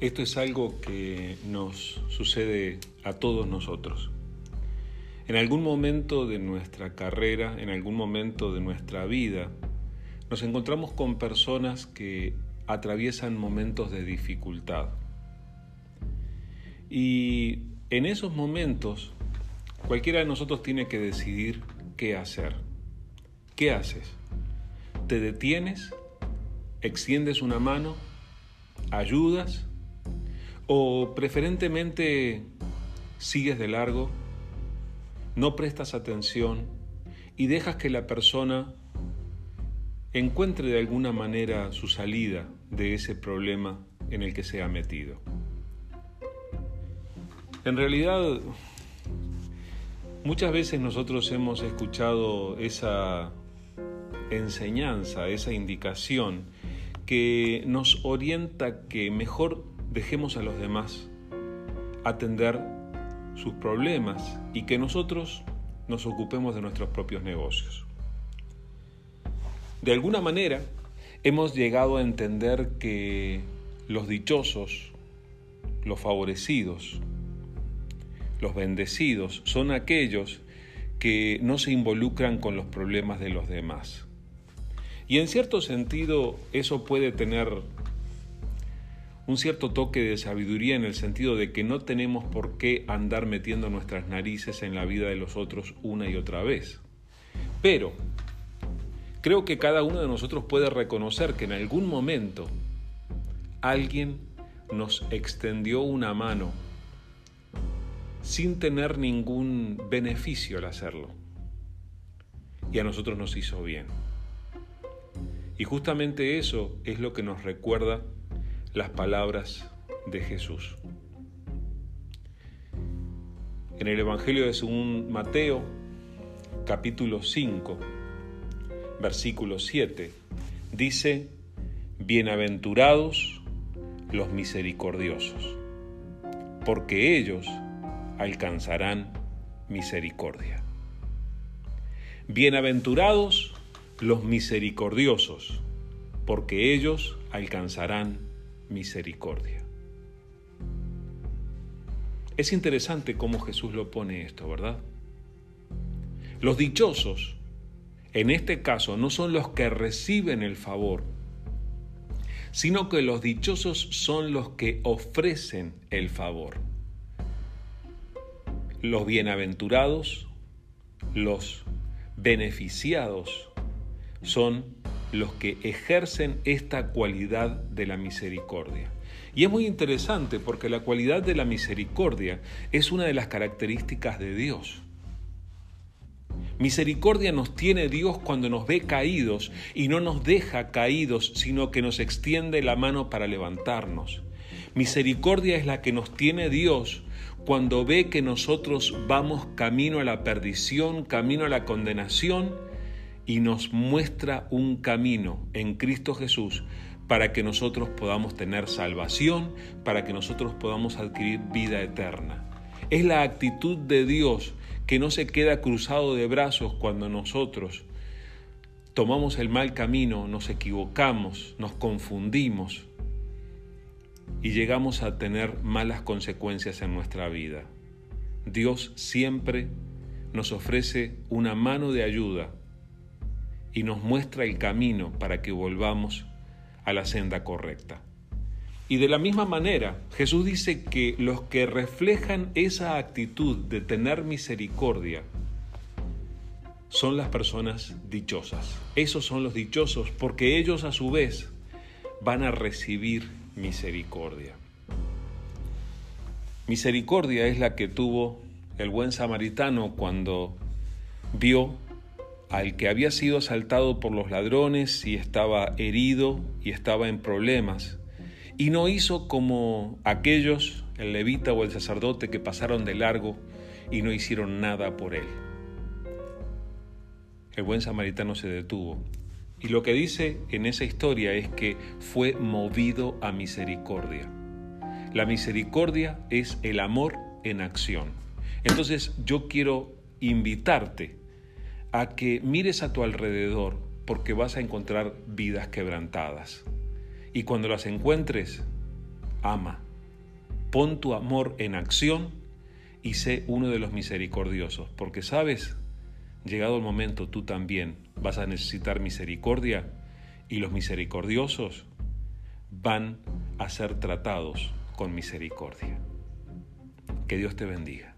Esto es algo que nos sucede a todos nosotros. En algún momento de nuestra carrera, en algún momento de nuestra vida, nos encontramos con personas que atraviesan momentos de dificultad. Y en esos momentos, cualquiera de nosotros tiene que decidir qué hacer. ¿Qué haces? ¿Te detienes? ¿Extiendes una mano? ¿Ayudas? O preferentemente sigues de largo, no prestas atención y dejas que la persona encuentre de alguna manera su salida de ese problema en el que se ha metido. En realidad, muchas veces nosotros hemos escuchado esa enseñanza, esa indicación que nos orienta que mejor dejemos a los demás atender sus problemas y que nosotros nos ocupemos de nuestros propios negocios. De alguna manera, hemos llegado a entender que los dichosos, los favorecidos, los bendecidos son aquellos que no se involucran con los problemas de los demás. Y en cierto sentido eso puede tener un cierto toque de sabiduría en el sentido de que no tenemos por qué andar metiendo nuestras narices en la vida de los otros una y otra vez. Pero creo que cada uno de nosotros puede reconocer que en algún momento alguien nos extendió una mano sin tener ningún beneficio al hacerlo. Y a nosotros nos hizo bien. Y justamente eso es lo que nos recuerda las palabras de Jesús. En el Evangelio de según Mateo, capítulo 5, versículo 7, dice, Bienaventurados los misericordiosos, porque ellos alcanzarán misericordia. Bienaventurados los misericordiosos, porque ellos alcanzarán misericordia. Es interesante cómo Jesús lo pone esto, ¿verdad? Los dichosos, en este caso, no son los que reciben el favor, sino que los dichosos son los que ofrecen el favor. Los bienaventurados, los beneficiados, son los que ejercen esta cualidad de la misericordia. Y es muy interesante porque la cualidad de la misericordia es una de las características de Dios. Misericordia nos tiene Dios cuando nos ve caídos y no nos deja caídos, sino que nos extiende la mano para levantarnos. Misericordia es la que nos tiene Dios cuando ve que nosotros vamos camino a la perdición, camino a la condenación, y nos muestra un camino en Cristo Jesús para que nosotros podamos tener salvación, para que nosotros podamos adquirir vida eterna. Es la actitud de Dios que no se queda cruzado de brazos cuando nosotros tomamos el mal camino, nos equivocamos, nos confundimos y llegamos a tener malas consecuencias en nuestra vida. Dios siempre nos ofrece una mano de ayuda y nos muestra el camino para que volvamos a la senda correcta. Y de la misma manera, Jesús dice que los que reflejan esa actitud de tener misericordia son las personas dichosas. Esos son los dichosos porque ellos a su vez van a recibir misericordia. Misericordia es la que tuvo el buen samaritano cuando vio al que había sido asaltado por los ladrones y estaba herido y estaba en problemas, y no hizo como aquellos, el levita o el sacerdote, que pasaron de largo y no hicieron nada por él. El buen samaritano se detuvo. Y lo que dice en esa historia es que fue movido a misericordia. La misericordia es el amor en acción. Entonces yo quiero invitarte a que mires a tu alrededor porque vas a encontrar vidas quebrantadas. Y cuando las encuentres, ama, Pon tu amor en acción y sé uno de los misericordiosos, porque sabes, llegado el momento tú también vas a necesitar misericordia y los misericordiosos van a ser tratados con misericordia. Que Dios te bendiga.